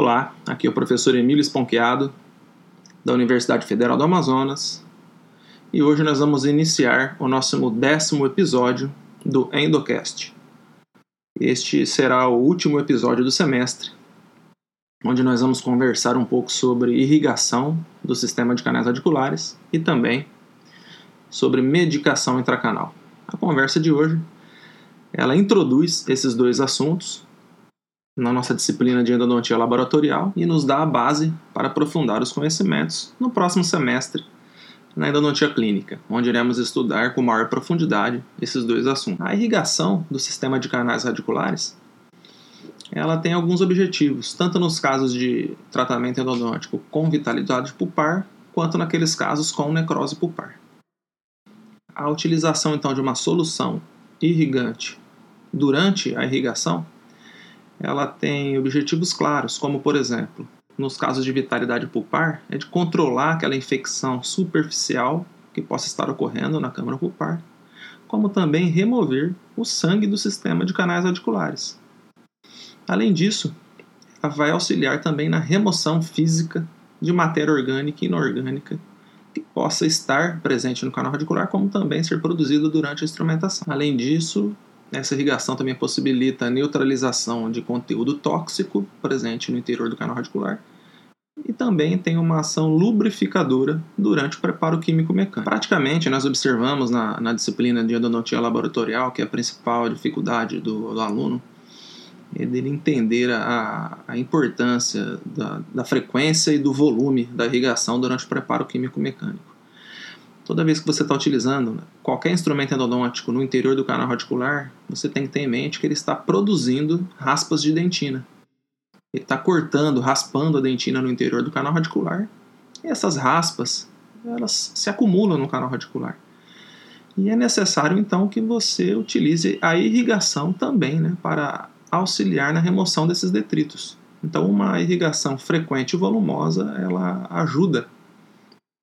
Olá, aqui é o professor Emílio Esponqueado, da Universidade Federal do Amazonas, e hoje nós vamos iniciar o nosso décimo episódio do Endocast. Este será o último episódio do semestre, onde nós vamos conversar um pouco sobre irrigação do sistema de canais radiculares e também sobre medicação intracanal. A conversa de hoje ela introduz esses dois assuntos na nossa disciplina de endodontia laboratorial e nos dá a base para aprofundar os conhecimentos no próximo semestre na endodontia clínica, onde iremos estudar com maior profundidade esses dois assuntos. A irrigação do sistema de canais radiculares ela tem alguns objetivos, tanto nos casos de tratamento endodôntico com vitalidade pulpar, quanto naqueles casos com necrose pulpar. A utilização então de uma solução irrigante durante a irrigação ela tem objetivos claros, como por exemplo, nos casos de vitalidade pulpar, é de controlar aquela infecção superficial que possa estar ocorrendo na câmara pulpar, como também remover o sangue do sistema de canais radiculares. Além disso, ela vai auxiliar também na remoção física de matéria orgânica e inorgânica que possa estar presente no canal radicular, como também ser produzida durante a instrumentação. Além disso, essa irrigação também possibilita a neutralização de conteúdo tóxico presente no interior do canal radicular e também tem uma ação lubrificadora durante o preparo químico-mecânico. Praticamente, nós observamos na, na, disciplina de endodontia laboratorial, que é a principal dificuldade do, do aluno, é dele entender a, a importância da, da frequência e do volume da irrigação durante o preparo químico-mecânico. Toda vez que você está utilizando né, qualquer instrumento endodôntico no interior do canal radicular, você tem que ter em mente que ele está produzindo raspas de dentina. Ele está cortando, raspando a dentina no interior do canal radicular. E essas raspas, elas se acumulam no canal radicular. E é necessário então que você utilize a irrigação também, né, para auxiliar na remoção desses detritos. Então, uma irrigação frequente e volumosa, ela ajuda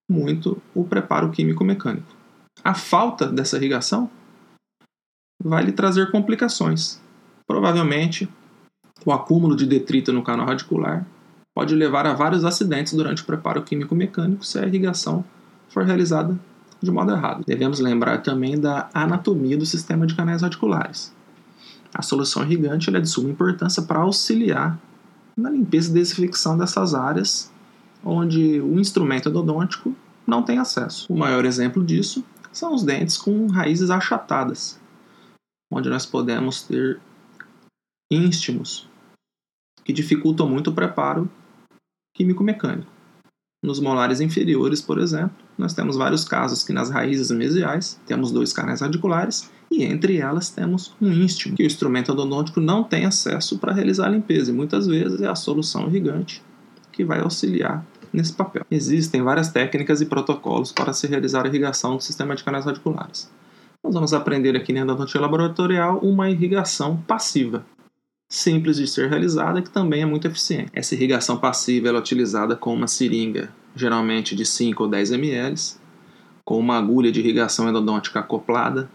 muito o preparo químico-mecânico. A falta dessa irrigação vai lhe trazer complicações. Provavelmente, o acúmulo de detrito no canal radicular pode levar a vários acidentes durante o preparo químico-mecânico se a irrigação for realizada de modo errado. Devemos lembrar também da anatomia do sistema de canais radiculares. A solução irrigante é de suma importância para auxiliar na limpeza e desinfecção dessas áreas onde o instrumento endodôntico não tem acesso. O maior exemplo disso são os dentes com raízes achatadas, onde nós podemos ter ínstimos que dificultam muito o preparo químico-mecânico. Nos molares inferiores, por exemplo, nós temos vários casos que nas raízes mesiais temos dois canais radiculares e entre elas temos um ínstimo, que o instrumento endodôntico não tem acesso para realizar a limpeza e muitas vezes é a solução irrigante que vai auxiliar nesse papel. Existem várias técnicas e protocolos para se realizar a irrigação do sistema de canais radiculares. Nós vamos aprender aqui na endodontia laboratorial uma irrigação passiva, simples de ser realizada que também é muito eficiente. Essa irrigação passiva é utilizada com uma seringa, geralmente de 5 ou 10 ml, com uma agulha de irrigação endodôntica acoplada,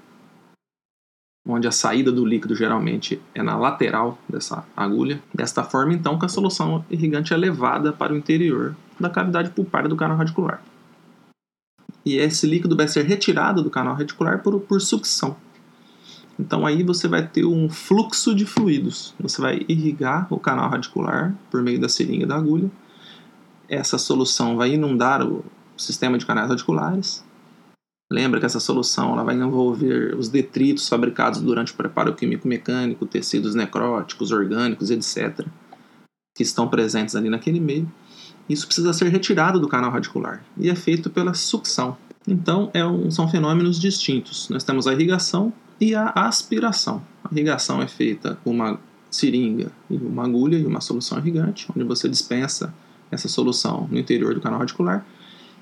onde a saída do líquido geralmente é na lateral dessa agulha. Desta forma, então, que a solução irrigante é levada para o interior da cavidade pulpar do canal radicular. E esse líquido vai ser retirado do canal radicular por, por sucção. Então aí você vai ter um fluxo de fluidos. Você vai irrigar o canal radicular por meio da seringa da agulha. Essa solução vai inundar o sistema de canais radiculares Lembra que essa solução ela vai envolver os detritos fabricados durante o preparo químico-mecânico, tecidos necróticos, orgânicos, etc., que estão presentes ali naquele meio. Isso precisa ser retirado do canal radicular e é feito pela sucção. Então, é um, são fenômenos distintos. Nós temos a irrigação e a aspiração. A irrigação é feita com uma seringa e uma agulha e uma solução irrigante, onde você dispensa essa solução no interior do canal radicular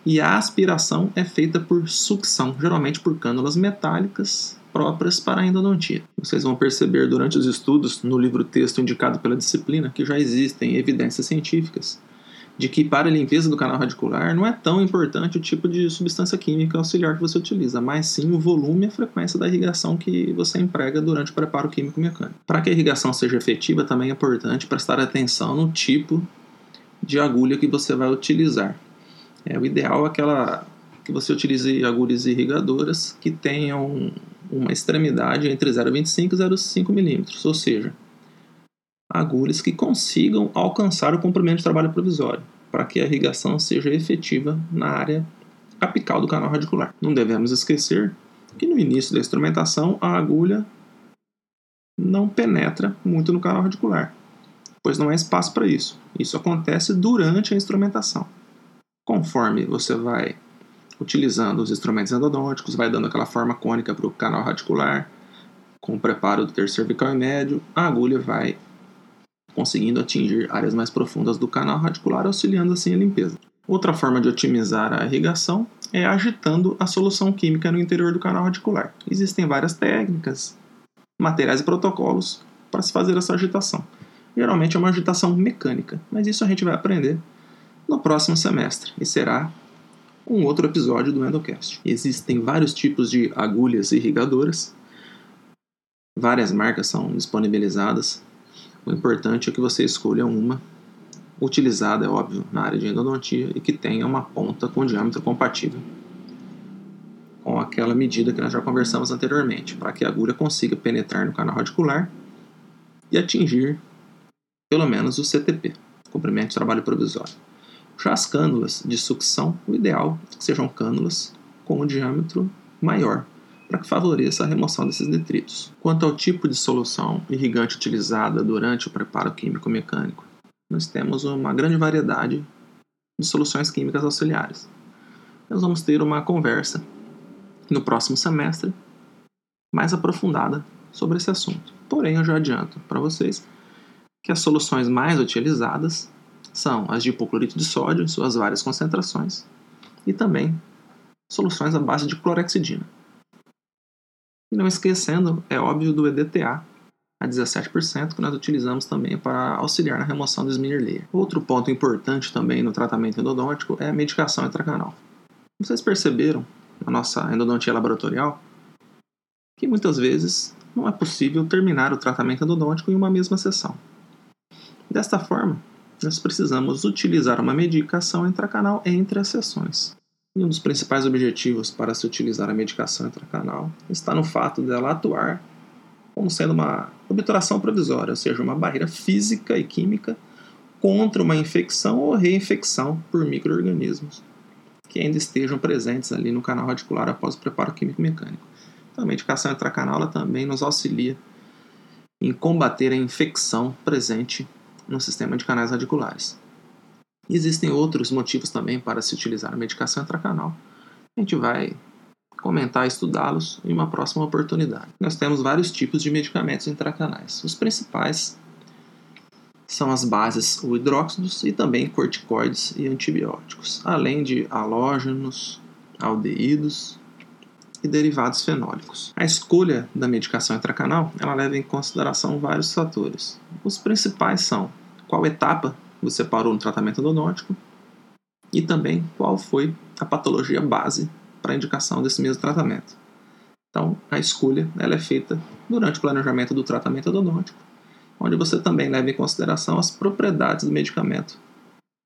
e a aspiração é feita por sucção, geralmente por cânulas metálicas próprias para a endodontia. Vocês vão perceber durante os estudos no livro texto indicado pela disciplina que já existem evidências científicas de que para a limpeza do canal radicular não é tão importante o tipo de substância química auxiliar que você utiliza, mas sim o volume e a frequência da irrigação que você emprega durante o preparo químico mecânico. Para que a irrigação seja efetiva, também é importante prestar atenção no tipo de agulha que você vai utilizar. É, o ideal é aquela que você utilize agulhas irrigadoras que tenham uma extremidade entre 0,25 e 0,5 milímetros, ou seja, agulhas que consigam alcançar o comprimento de trabalho provisório, para que a irrigação seja efetiva na área apical do canal radicular. Não devemos esquecer que no início da instrumentação a agulha não penetra muito no canal radicular, pois não há espaço para isso. Isso acontece durante a instrumentação. Conforme você vai utilizando os instrumentos endodônticos, vai dando aquela forma cônica para o canal radicular, com o preparo do terço cervical e médio, a agulha vai conseguindo atingir áreas mais profundas do canal radicular, auxiliando assim a limpeza. Outra forma de otimizar a irrigação é agitando a solução química no interior do canal radicular. Existem várias técnicas, materiais e protocolos para se fazer essa agitação. Geralmente é uma agitação mecânica, mas isso a gente vai aprender no próximo semestre e será um outro episódio do Endocast. Existem vários tipos de agulhas irrigadoras, várias marcas são disponibilizadas. O importante é que você escolha uma utilizada, é óbvio, na área de endodontia e que tenha uma ponta com diâmetro compatível com aquela medida que nós já conversamos anteriormente, para que a agulha consiga penetrar no canal radicular e atingir pelo menos o CTP, comprimento de trabalho provisório. Já as cânulas de sucção, o ideal é que sejam cânulas com um diâmetro maior, para que favoreça a remoção desses detritos. Quanto ao tipo de solução irrigante utilizada durante o preparo químico-mecânico, nós temos uma grande variedade de soluções químicas auxiliares. Nós vamos ter uma conversa no próximo semestre mais aprofundada sobre esse assunto. Porém, eu já adianto para vocês que as soluções mais utilizadas são as de hipoclorito de sódio em suas várias concentrações e também soluções à base de clorexidina. E não esquecendo, é óbvio, do EDTA, a 17%, que nós utilizamos também para auxiliar na remoção do smear layer. Outro ponto importante também no tratamento endodôntico é a medicação intracanal. Vocês perceberam, na nossa endodontia laboratorial, que muitas vezes não é possível terminar o tratamento endodôntico em uma mesma sessão. Desta forma, nós precisamos utilizar uma medicação intracanal entre as sessões. E um dos principais objetivos para se utilizar a medicação intracanal está no fato dela atuar como sendo uma obturação provisória, ou seja, uma barreira física e química contra uma infecção ou reinfecção por microorganismos que ainda estejam presentes ali no canal radicular após o preparo químico-mecânico. Então, a medicação intracanal também nos auxilia em combater a infecção presente no sistema de canais radiculares. Existem outros motivos também para se utilizar a medicação intracanal. A gente vai comentar e estudá-los em uma próxima oportunidade. Nós temos vários tipos de medicamentos intracanais. Os principais são as bases ou hidróxidos e também corticoides e antibióticos, além de halógenos, aldeídos e derivados fenólicos. A escolha da medicação intracanal ela leva em consideração vários fatores. Os principais são qual etapa você parou no tratamento endodôntico e também qual foi a patologia base para a indicação desse mesmo tratamento. Então, a escolha ela é feita durante o planejamento do tratamento endodôntico, onde você também leva em consideração as propriedades do medicamento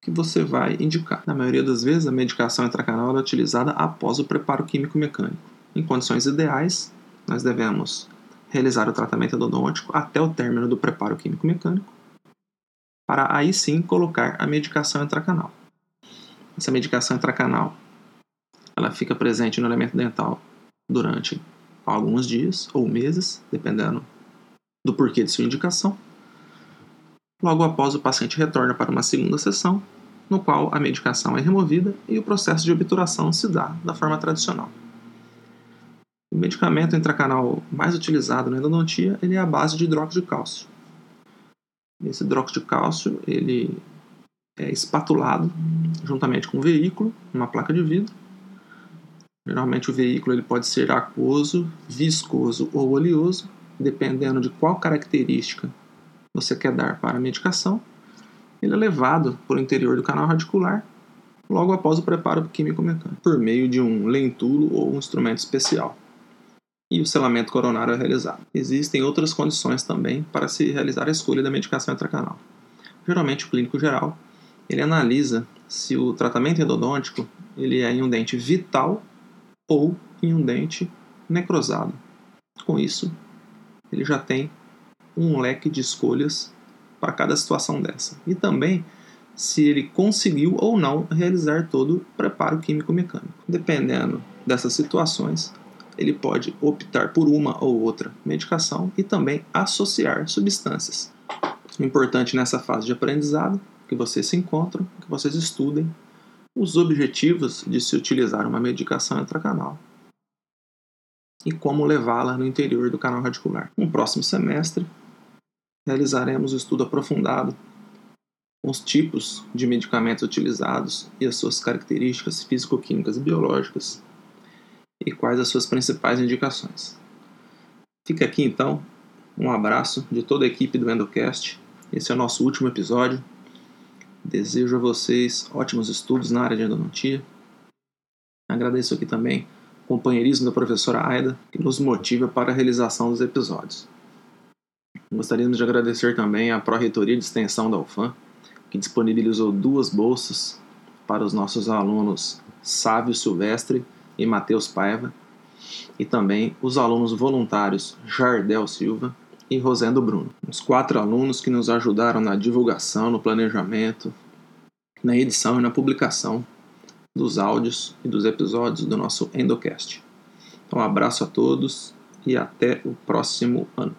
que você vai indicar. Na maioria das vezes, a medicação intracanal é utilizada após o preparo químico mecânico. Em condições ideais, nós devemos realizar o tratamento endodôntico até o término do preparo químico mecânico, para aí sim colocar a medicação intracanal. Essa medicação intracanal ela fica presente no elemento dental durante alguns dias ou meses, dependendo do porquê de sua indicação. Logo após, o paciente retorna para uma segunda sessão, no qual a medicação é removida e o processo de obturação se dá da forma tradicional. O medicamento intracanal mais utilizado na endodontia ele é a base de hidróxido de cálcio. Esse hidróxido de cálcio ele é espatulado juntamente com o veículo, uma placa de vidro. Geralmente o veículo ele pode ser aquoso, viscoso ou oleoso, dependendo de qual característica você quer dar para a medicação. Ele é levado por interior do canal radicular logo após o preparo químico-mecânico, por meio de um lentulo ou um instrumento especial e o selamento coronário é realizado. Existem outras condições também para se realizar a escolha da medicação intracanal. Geralmente o clínico geral ele analisa se o tratamento endodôntico ele é em um dente vital ou em um dente necrosado. Com isso, ele já tem um leque de escolhas para cada situação dessa. E também se ele conseguiu ou não realizar todo o preparo químico-mecânico. Dependendo dessas situações, ele pode optar por uma ou outra medicação e também associar substâncias. O importante nessa fase de aprendizado é que vocês se encontram, que vocês estudem os objetivos de se utilizar uma medicação intracanal e como levá-la no interior do canal radicular. No próximo semestre, realizaremos um estudo aprofundado com os tipos de medicamentos utilizados e as suas características físico-químicas e biológicas e quais as suas principais indicações. Fica aqui então um abraço de toda a equipe do Endocast. Esse é o nosso último episódio. Desejo a vocês ótimos estudos na área de endodontia. Agradeço aqui também o companheirismo da professora Aida, que nos motiva para a realização dos episódios. Gostaríamos de agradecer também à Pró-Reitoria de Extensão da UFAM, que disponibilizou duas bolsas para os nossos alunos Sávio Silvestre e Matheus Paiva, e também os alunos voluntários Jardel Silva e Rosendo Bruno. Os quatro alunos que nos ajudaram na divulgação, no planejamento, na edição e na publicação dos áudios e dos episódios do nosso Endocast. Então, um abraço a todos e até o próximo ano.